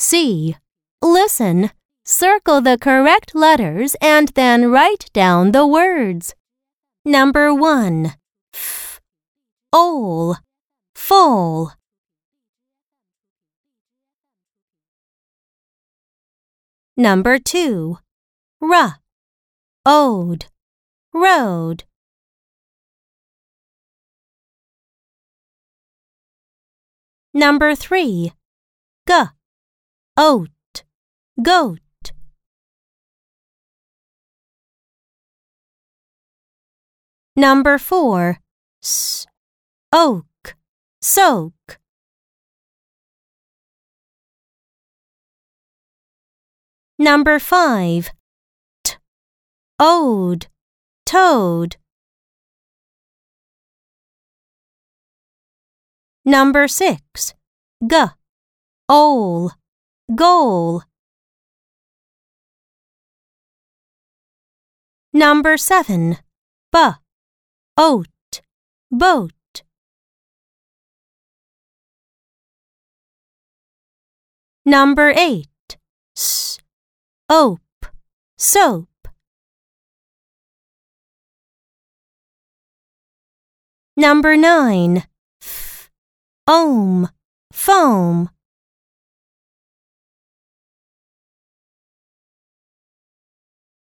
C. Listen, circle the correct letters and then write down the words. Number 1. F. Ole. Full. Number 2. R. Ode. Road. Number 3. G. Oat. Goat. Number 4. S. Oak. Soak. Number 5. T. Ode. Toad. Number 6. G. Ole. Goal. Number 7. B. Oat. Boat. Number 8. S. Ope. Soap. Number 9. F. Ohm. Foam.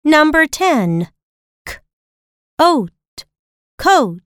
Number 10. K. Oat. Coat.